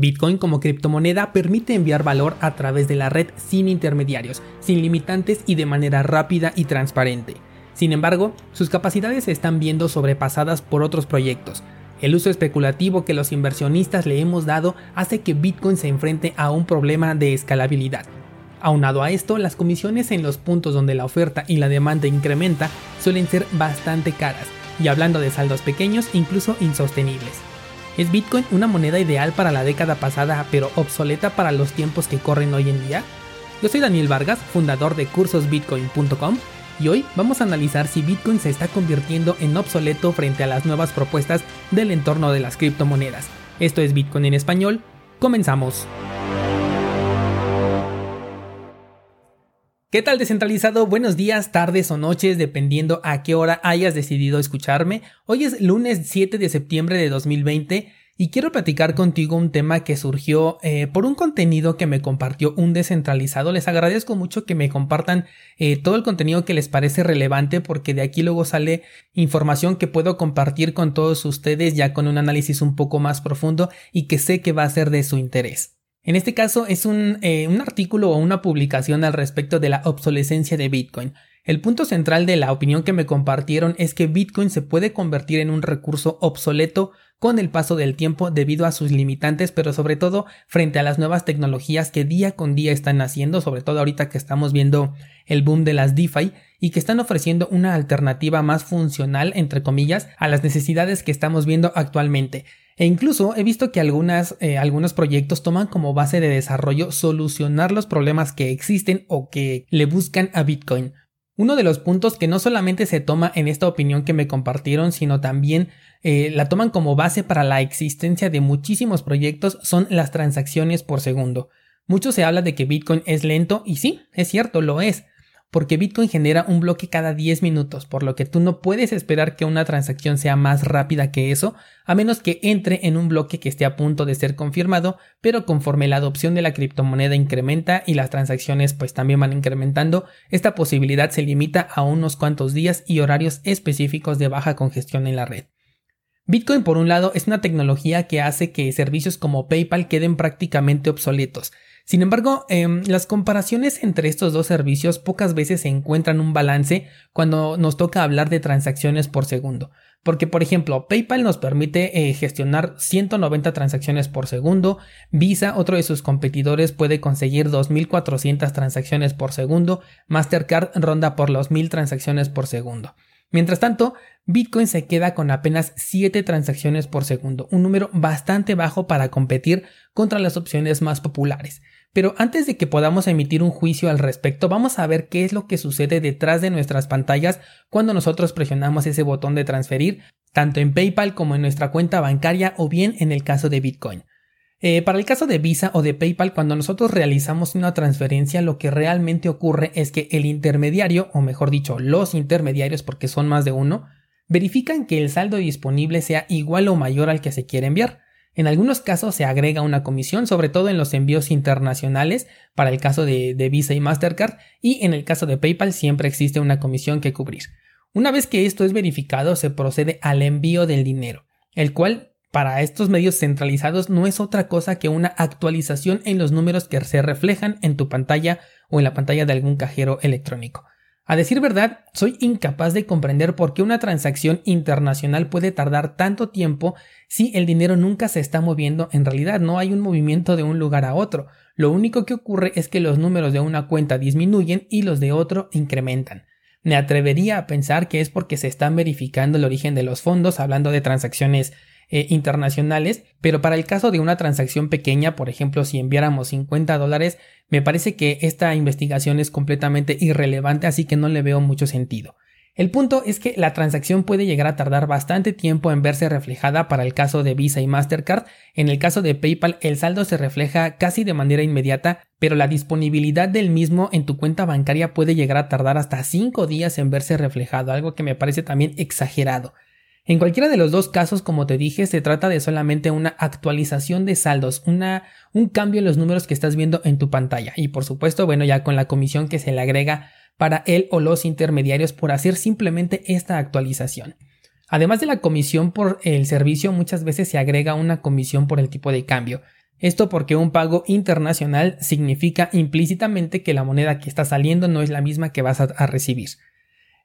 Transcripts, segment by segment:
Bitcoin como criptomoneda permite enviar valor a través de la red sin intermediarios, sin limitantes y de manera rápida y transparente. Sin embargo, sus capacidades se están viendo sobrepasadas por otros proyectos. El uso especulativo que los inversionistas le hemos dado hace que Bitcoin se enfrente a un problema de escalabilidad. Aunado a esto, las comisiones en los puntos donde la oferta y la demanda incrementa suelen ser bastante caras, y hablando de saldos pequeños, incluso insostenibles. ¿Es Bitcoin una moneda ideal para la década pasada pero obsoleta para los tiempos que corren hoy en día? Yo soy Daniel Vargas, fundador de cursosbitcoin.com y hoy vamos a analizar si Bitcoin se está convirtiendo en obsoleto frente a las nuevas propuestas del entorno de las criptomonedas. Esto es Bitcoin en español, comenzamos. ¿Qué tal descentralizado? Buenos días, tardes o noches, dependiendo a qué hora hayas decidido escucharme. Hoy es lunes 7 de septiembre de 2020 y quiero platicar contigo un tema que surgió eh, por un contenido que me compartió un descentralizado. Les agradezco mucho que me compartan eh, todo el contenido que les parece relevante porque de aquí luego sale información que puedo compartir con todos ustedes ya con un análisis un poco más profundo y que sé que va a ser de su interés. En este caso es eh, un, artículo o una publicación al respecto de la obsolescencia de Bitcoin. El punto central de la opinión que me compartieron es que Bitcoin se puede convertir en un recurso obsoleto con el paso del tiempo debido a sus limitantes, pero sobre todo frente a las nuevas tecnologías que día con día están haciendo, sobre todo ahorita que estamos viendo el boom de las DeFi y que están ofreciendo una alternativa más funcional, entre comillas, a las necesidades que estamos viendo actualmente. E incluso he visto que algunas, eh, algunos proyectos toman como base de desarrollo solucionar los problemas que existen o que le buscan a Bitcoin. Uno de los puntos que no solamente se toma en esta opinión que me compartieron, sino también eh, la toman como base para la existencia de muchísimos proyectos son las transacciones por segundo. Mucho se habla de que Bitcoin es lento y sí, es cierto, lo es, porque Bitcoin genera un bloque cada 10 minutos, por lo que tú no puedes esperar que una transacción sea más rápida que eso, a menos que entre en un bloque que esté a punto de ser confirmado, pero conforme la adopción de la criptomoneda incrementa y las transacciones pues también van incrementando, esta posibilidad se limita a unos cuantos días y horarios específicos de baja congestión en la red. Bitcoin, por un lado, es una tecnología que hace que servicios como PayPal queden prácticamente obsoletos, sin embargo, em, las comparaciones entre estos dos servicios pocas veces se encuentran un balance cuando nos toca hablar de transacciones por segundo. Porque, por ejemplo, PayPal nos permite eh, gestionar 190 transacciones por segundo, Visa, otro de sus competidores, puede conseguir 2.400 transacciones por segundo, Mastercard ronda por los 1.000 transacciones por segundo. Mientras tanto, Bitcoin se queda con apenas 7 transacciones por segundo, un número bastante bajo para competir contra las opciones más populares. Pero antes de que podamos emitir un juicio al respecto, vamos a ver qué es lo que sucede detrás de nuestras pantallas cuando nosotros presionamos ese botón de transferir, tanto en PayPal como en nuestra cuenta bancaria o bien en el caso de Bitcoin. Eh, para el caso de Visa o de PayPal, cuando nosotros realizamos una transferencia, lo que realmente ocurre es que el intermediario, o mejor dicho, los intermediarios, porque son más de uno, verifican que el saldo disponible sea igual o mayor al que se quiere enviar. En algunos casos se agrega una comisión, sobre todo en los envíos internacionales, para el caso de, Visa y Mastercard, y en el caso de PayPal siempre existe una comisión que cubrir. Una vez que esto es verificado, se procede al envío del dinero, el cual para estos medios centralizados no es otra cosa que una actualización en los números que se reflejan en tu pantalla o en la pantalla de algún cajero electrónico. A decir verdad, soy incapaz de comprender por qué una transacción internacional puede tardar tanto tiempo si el dinero nunca se está moviendo en realidad, no hay un movimiento de un lugar a otro. Lo único que ocurre es que los números de una cuenta disminuyen y los de otro incrementan. Me atrevería a pensar que es porque se están verificando el origen de los fondos, hablando de transacciones eh, internacionales, pero para el caso de una transacción pequeña, por ejemplo, si enviáramos 50 dólares, me parece que esta investigación es completamente irrelevante, así que no le veo mucho sentido. El punto es que la transacción puede llegar a tardar bastante tiempo en verse reflejada para el caso de Visa y Mastercard. En el caso de PayPal el saldo se refleja casi de manera inmediata, pero la disponibilidad del mismo en tu cuenta bancaria puede llegar a tardar hasta 5 días en verse reflejado, algo que me parece también exagerado. En cualquiera de los dos casos, como te dije, se trata de solamente una actualización de saldos, una, un cambio en los números que estás viendo en tu pantalla. Y por supuesto, bueno, ya con la comisión que se le agrega para él o los intermediarios por hacer simplemente esta actualización. Además de la comisión por el servicio, muchas veces se agrega una comisión por el tipo de cambio. Esto porque un pago internacional significa implícitamente que la moneda que está saliendo no es la misma que vas a, recibir.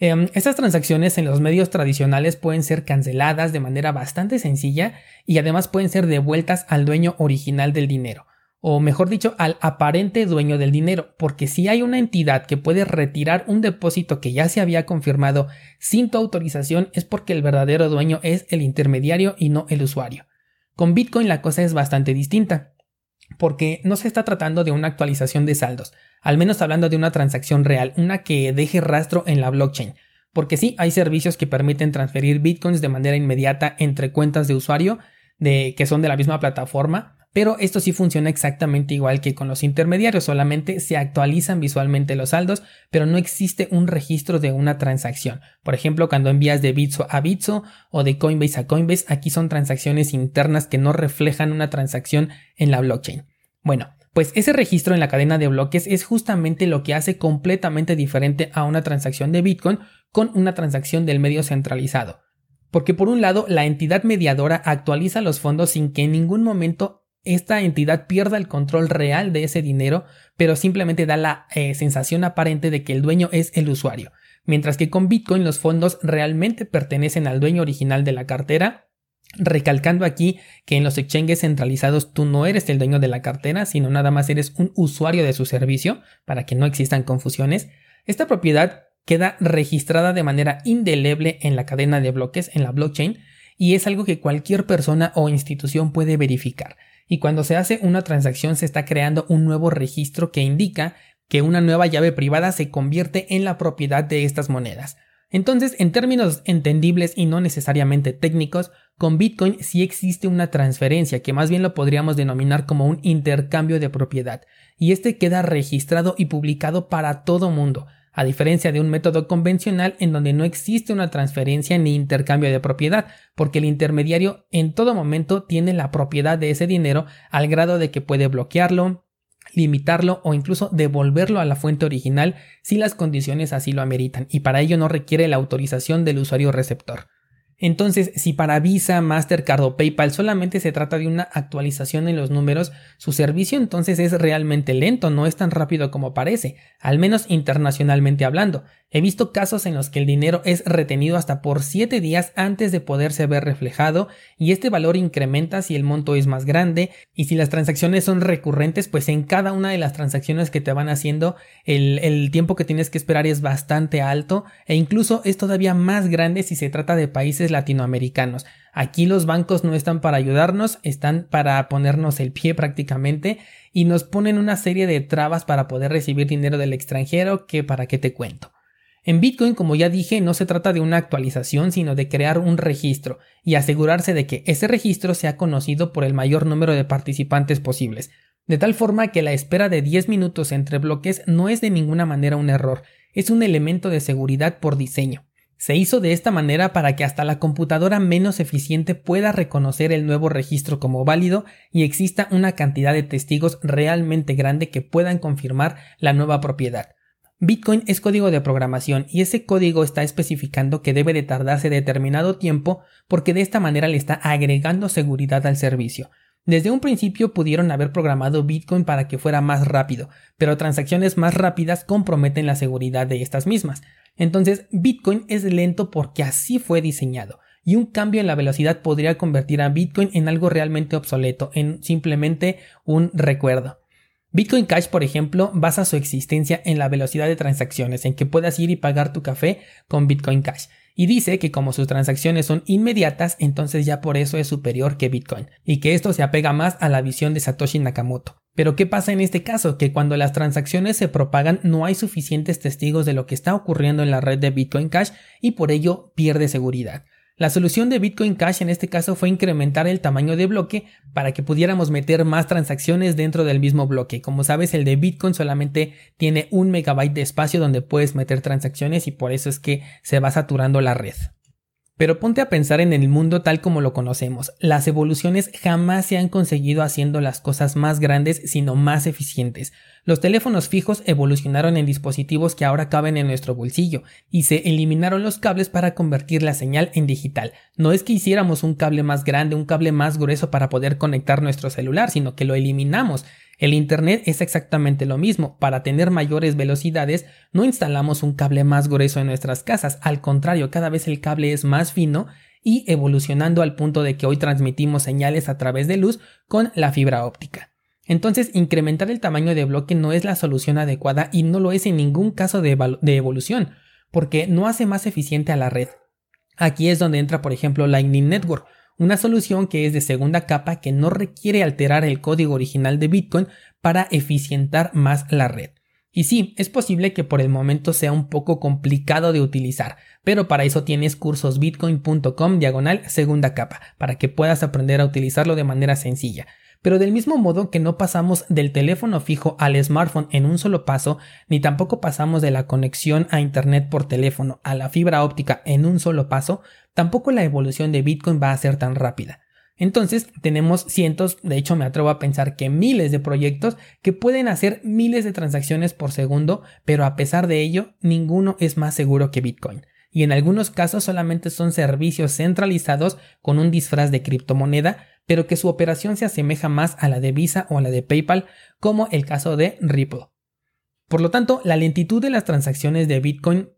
Em, estas transacciones en los medios tradicionales pueden ser canceladas de manera bastante sencilla y además pueden ser devueltas al dueño original del dinero, o mejor dicho, al aparente dueño del dinero, porque si hay una entidad que puede retirar un depósito que ya se había confirmado sin tu autorización es porque el verdadero dueño es el intermediario y no el usuario. Con Bitcoin la cosa es bastante distinta, porque no se está tratando de una actualización de saldos, al menos hablando de una transacción real, una que deje rastro en la blockchain. Porque sí, hay servicios que permiten transferir bitcoins de manera inmediata entre cuentas de usuario de, que son de la misma plataforma, pero esto sí funciona exactamente igual que con los intermediarios, solamente se actualizan visualmente los saldos, pero no existe un registro de una transacción. Por ejemplo, cuando envías de Bitso a Bitso o de Coinbase a Coinbase, aquí son transacciones internas que no reflejan una transacción en la blockchain. Bueno, pues ese registro en la cadena de bloques es justamente lo que hace completamente diferente a una transacción de Bitcoin con una transacción del medio centralizado. Porque por un lado, la entidad mediadora actualiza los fondos sin que en ningún momento esta entidad pierda el control real de ese dinero, pero simplemente da la eh, sensación aparente de que el dueño es el usuario, mientras que con Bitcoin los fondos realmente pertenecen al dueño original de la cartera, recalcando aquí que en los exchanges centralizados tú no eres el dueño de la cartera, sino nada más eres un usuario de su servicio, para que no existan confusiones. Esta propiedad queda registrada de manera indeleble en la cadena de bloques, en la blockchain, y es algo que cualquier persona o institución puede verificar y cuando se hace una transacción se está creando un nuevo registro que indica que una nueva llave privada se convierte en la propiedad de estas monedas. Entonces, en términos entendibles y no necesariamente técnicos, con Bitcoin sí existe una transferencia que más bien lo podríamos denominar como un intercambio de propiedad, y este queda registrado y publicado para todo mundo, a diferencia de un método convencional en donde no existe una transferencia ni intercambio de propiedad, porque el intermediario en todo momento tiene la propiedad de ese dinero al grado de que puede bloquearlo, limitarlo o incluso devolverlo a la fuente original si las condiciones así lo ameritan, y para ello no requiere la autorización del usuario receptor. Entonces, si para Visa, Mastercard o PayPal solamente se trata de una actualización en los números, su servicio entonces es realmente lento, no es tan rápido como parece, al menos internacionalmente hablando. He visto casos en los que el dinero es retenido hasta por 7 días antes de poderse ver reflejado y este valor incrementa si el monto es más grande y si las transacciones son recurrentes pues en cada una de las transacciones que te van haciendo el, el tiempo que tienes que esperar es bastante alto e incluso es todavía más grande si se trata de países latinoamericanos. Aquí los bancos no están para ayudarnos, están para ponernos el pie prácticamente y nos ponen una serie de trabas para poder recibir dinero del extranjero que para qué te cuento. En Bitcoin, como ya dije, no se trata de una actualización, sino de crear un registro y asegurarse de que ese registro sea conocido por el mayor número de participantes posibles, de tal forma que la espera de 10 minutos entre bloques no es de ninguna manera un error, es un elemento de seguridad por diseño. Se hizo de esta manera para que hasta la computadora menos eficiente pueda reconocer el nuevo registro como válido y exista una cantidad de testigos realmente grande que puedan confirmar la nueva propiedad. Bitcoin es código de programación y ese código está especificando que debe de tardarse determinado tiempo porque de esta manera le está agregando seguridad al servicio. Desde un principio pudieron haber programado Bitcoin para que fuera más rápido, pero transacciones más rápidas comprometen la seguridad de estas mismas. Entonces, Bitcoin es lento porque así fue diseñado, y un cambio en la velocidad podría convertir a Bitcoin en algo realmente obsoleto, en simplemente un recuerdo. Bitcoin Cash, por ejemplo, basa su existencia en la velocidad de transacciones, en que puedas ir y pagar tu café con Bitcoin Cash. Y dice que como sus transacciones son inmediatas, entonces ya por eso es superior que Bitcoin, y que esto se apega más a la visión de Satoshi Nakamoto. Pero ¿qué pasa en este caso? Que cuando las transacciones se propagan no hay suficientes testigos de lo que está ocurriendo en la red de Bitcoin Cash y por ello pierde seguridad. La solución de Bitcoin Cash en este caso fue incrementar el tamaño de bloque para que pudiéramos meter más transacciones dentro del mismo bloque. Como sabes, el de Bitcoin solamente tiene un megabyte de espacio donde puedes meter transacciones y por eso es que se va saturando la red. Pero ponte a pensar en el mundo tal como lo conocemos. Las evoluciones jamás se han conseguido haciendo las cosas más grandes, sino más eficientes. Los teléfonos fijos evolucionaron en dispositivos que ahora caben en nuestro bolsillo, y se eliminaron los cables para convertir la señal en digital. No es que hiciéramos un cable más grande, un cable más grueso para poder conectar nuestro celular, sino que lo eliminamos. El Internet es exactamente lo mismo. Para tener mayores velocidades, no instalamos un cable más grueso en nuestras casas. Al contrario, cada vez el cable es más fino y evolucionando al punto de que hoy transmitimos señales a través de luz con la fibra óptica. Entonces, incrementar el tamaño de bloque no es la solución adecuada y no lo es en ningún caso de, evolución, porque no hace más eficiente a la red. Aquí es donde entra, por ejemplo, Lightning Network, una solución que es de segunda capa que no requiere alterar el código original de Bitcoin para eficientar más la red. Y sí, es posible que por el momento sea un poco complicado de utilizar, pero para eso tienes cursos bitcoin.com diagonal segunda capa, para que puedas aprender a utilizarlo de manera sencilla. Pero del mismo modo que no pasamos del teléfono fijo al smartphone en un solo paso, ni tampoco pasamos de la conexión a Internet por teléfono a la fibra óptica en un solo paso, tampoco la evolución de Bitcoin va a ser tan rápida. Entonces tenemos cientos, de hecho me atrevo a pensar que miles de proyectos que pueden hacer miles de transacciones por segundo, pero a pesar de ello, ninguno es más seguro que Bitcoin. Y en algunos casos solamente son servicios centralizados con un disfraz de criptomoneda, pero que su operación se asemeja más a la de Visa o a la de PayPal, como el caso de Ripple. Por lo tanto, la lentitud de las transacciones de Bitcoin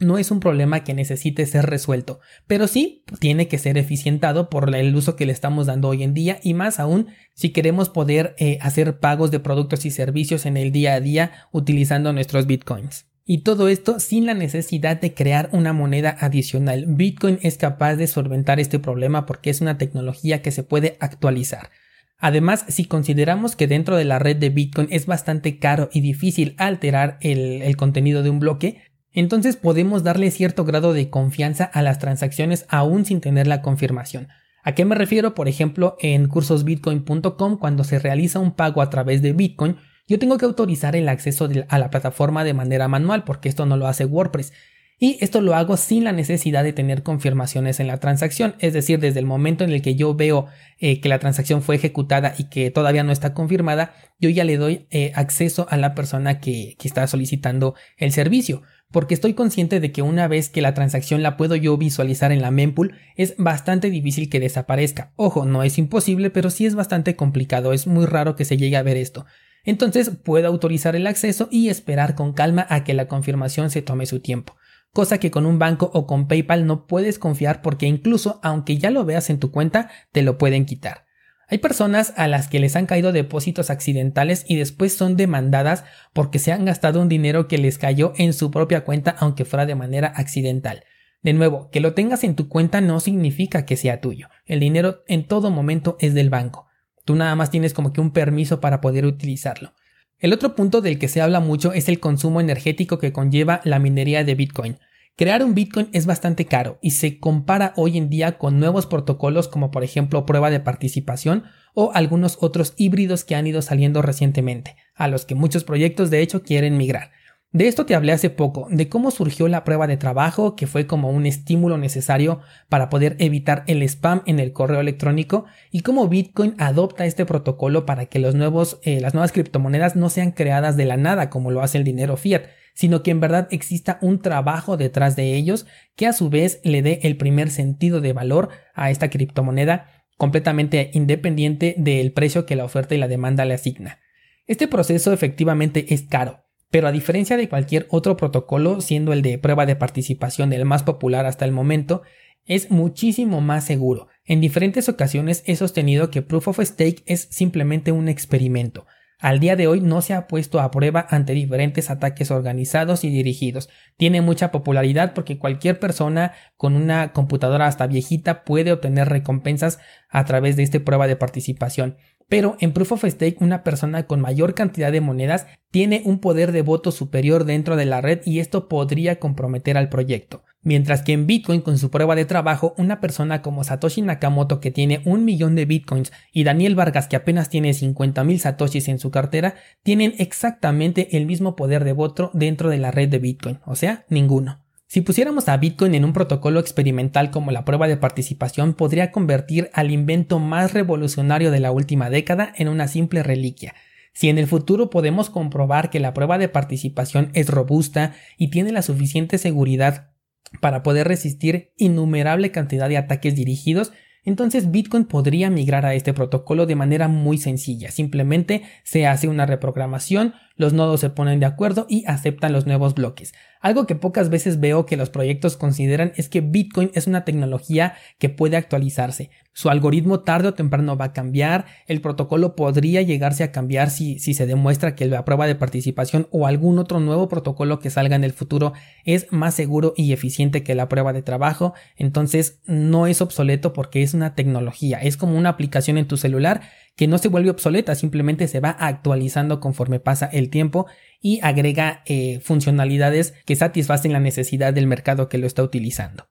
no es un problema que necesite ser resuelto, pero sí tiene que ser eficientado por el uso que le estamos dando hoy en día y más aún si queremos poder eh, hacer pagos de productos y servicios en el día a día utilizando nuestros bitcoins. Y todo esto sin la necesidad de crear una moneda adicional. Bitcoin es capaz de solventar este problema porque es una tecnología que se puede actualizar. Además, si consideramos que dentro de la red de Bitcoin es bastante caro y difícil alterar el, contenido de un bloque, entonces podemos darle cierto grado de confianza a las transacciones aún sin tener la confirmación. ¿A qué me refiero? Por ejemplo, en cursosbitcoin.com, cuando se realiza un pago a través de Bitcoin, yo tengo que autorizar el acceso a la plataforma de manera manual, porque esto no lo hace WordPress. Y esto lo hago sin la necesidad de tener confirmaciones en la transacción, es decir, desde el momento en el que yo veo eh, que la transacción fue ejecutada y que todavía no está confirmada, yo ya le doy eh, acceso a la persona que, que está solicitando el servicio porque estoy consciente de que una vez que la transacción la puedo yo visualizar en la mempool, es bastante difícil que desaparezca. Ojo, no es imposible, pero sí es bastante complicado, es muy raro que se llegue a ver esto. Entonces puedo autorizar el acceso y esperar con calma a que la confirmación se tome su tiempo. Cosa que con un banco o con PayPal no puedes confiar porque incluso aunque ya lo veas en tu cuenta, te lo pueden quitar. Hay personas a las que les han caído depósitos accidentales y después son demandadas porque se han gastado un dinero que les cayó en su propia cuenta aunque fuera de manera accidental. De nuevo, que lo tengas en tu cuenta no significa que sea tuyo. El dinero en todo momento es del banco. Tú nada más tienes como que un permiso para poder utilizarlo. El otro punto del que se habla mucho es el consumo energético que conlleva la minería de Bitcoin. Crear un Bitcoin es bastante caro y se compara hoy en día con nuevos protocolos como por ejemplo prueba de participación o algunos otros híbridos que han ido saliendo recientemente, a los que muchos proyectos de hecho quieren migrar. De esto te hablé hace poco, de cómo surgió la prueba de trabajo, que fue como un estímulo necesario para poder evitar el spam en el correo electrónico, y cómo Bitcoin adopta este protocolo para que los nuevos, eh, las nuevas criptomonedas no sean creadas de la nada como lo hace el dinero fiat, sino que en verdad exista un trabajo detrás de ellos que a su vez le dé el primer sentido de valor a esta criptomoneda completamente independiente del precio que la oferta y la demanda le asigna. Este proceso efectivamente es caro, pero a diferencia de cualquier otro protocolo, siendo el de prueba de participación el más popular hasta el momento, es muchísimo más seguro. En diferentes ocasiones he sostenido que Proof of Stake es simplemente un experimento, al día de hoy no se ha puesto a prueba ante diferentes ataques organizados y dirigidos. Tiene mucha popularidad porque cualquier persona con una computadora hasta viejita puede obtener recompensas a través de esta prueba de participación. Pero en Proof of Stake una persona con mayor cantidad de monedas tiene un poder de voto superior dentro de la red y esto podría comprometer al proyecto. Mientras que en Bitcoin con su prueba de trabajo, una persona como Satoshi Nakamoto que tiene un millón de Bitcoins y Daniel Vargas que apenas tiene 50 mil Satoshis en su cartera, tienen exactamente el mismo poder de voto dentro de la red de Bitcoin, o sea, ninguno. Si pusiéramos a Bitcoin en un protocolo experimental como la prueba de participación, podría convertir al invento más revolucionario de la última década en una simple reliquia. Si en el futuro podemos comprobar que la prueba de participación es robusta y tiene la suficiente seguridad para poder resistir innumerable cantidad de ataques dirigidos, entonces Bitcoin podría migrar a este protocolo de manera muy sencilla. Simplemente se hace una reprogramación, los nodos se ponen de acuerdo y aceptan los nuevos bloques. Algo que pocas veces veo que los proyectos consideran es que Bitcoin es una tecnología que puede actualizarse. Su algoritmo tarde o temprano va a cambiar, el protocolo podría llegarse a cambiar si, si se demuestra que la prueba de participación o algún otro nuevo protocolo que salga en el futuro es más seguro y eficiente que la prueba de trabajo, entonces no es obsoleto porque es una tecnología, es como una aplicación en tu celular que no se vuelve obsoleta, simplemente se va actualizando conforme pasa el tiempo y agrega eh, funcionalidades que satisfacen la necesidad del mercado que lo está utilizando.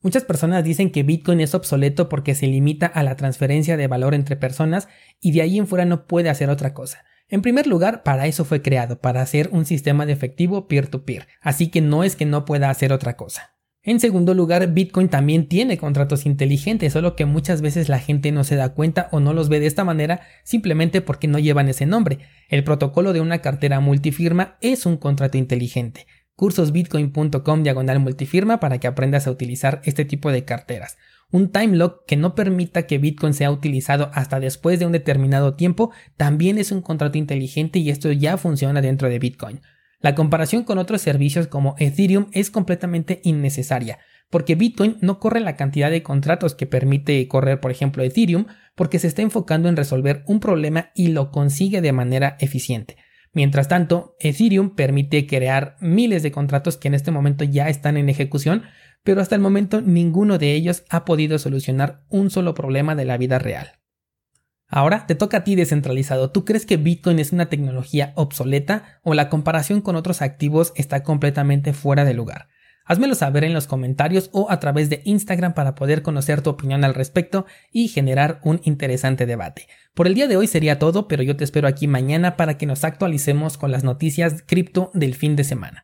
Muchas personas dicen que Bitcoin es obsoleto porque se limita a la transferencia de valor entre personas y de ahí en fuera no puede hacer otra cosa. En primer lugar, para eso fue creado, para hacer un sistema de efectivo peer-to-peer, -peer, así que no es que no pueda hacer otra cosa. En segundo lugar, Bitcoin también tiene contratos inteligentes, solo que muchas veces la gente no se da cuenta o no los ve de esta manera simplemente porque no llevan ese nombre. El protocolo de una cartera multifirma es un contrato inteligente. Cursosbitcoin.com diagonal multifirma para que aprendas a utilizar este tipo de carteras. Un time lock que no permita que Bitcoin sea utilizado hasta después de un determinado tiempo también es un contrato inteligente y esto ya funciona dentro de Bitcoin. La comparación con otros servicios como Ethereum es completamente innecesaria, porque Bitcoin no corre la cantidad de contratos que permite correr, por ejemplo, Ethereum, porque se está enfocando en resolver un problema y lo consigue de manera eficiente. Mientras tanto, Ethereum permite crear miles de contratos que en este momento ya están en ejecución, pero hasta el momento ninguno de ellos ha podido solucionar un solo problema de la vida real. Ahora te toca a ti descentralizado. ¿Tú crees que Bitcoin es una tecnología obsoleta o la comparación con otros activos está completamente fuera de lugar? Házmelo saber en los comentarios o a través de Instagram para poder conocer tu opinión al respecto y generar un interesante debate. Por el día de hoy sería todo, pero yo te espero aquí mañana para que nos actualicemos con las noticias cripto del fin de semana.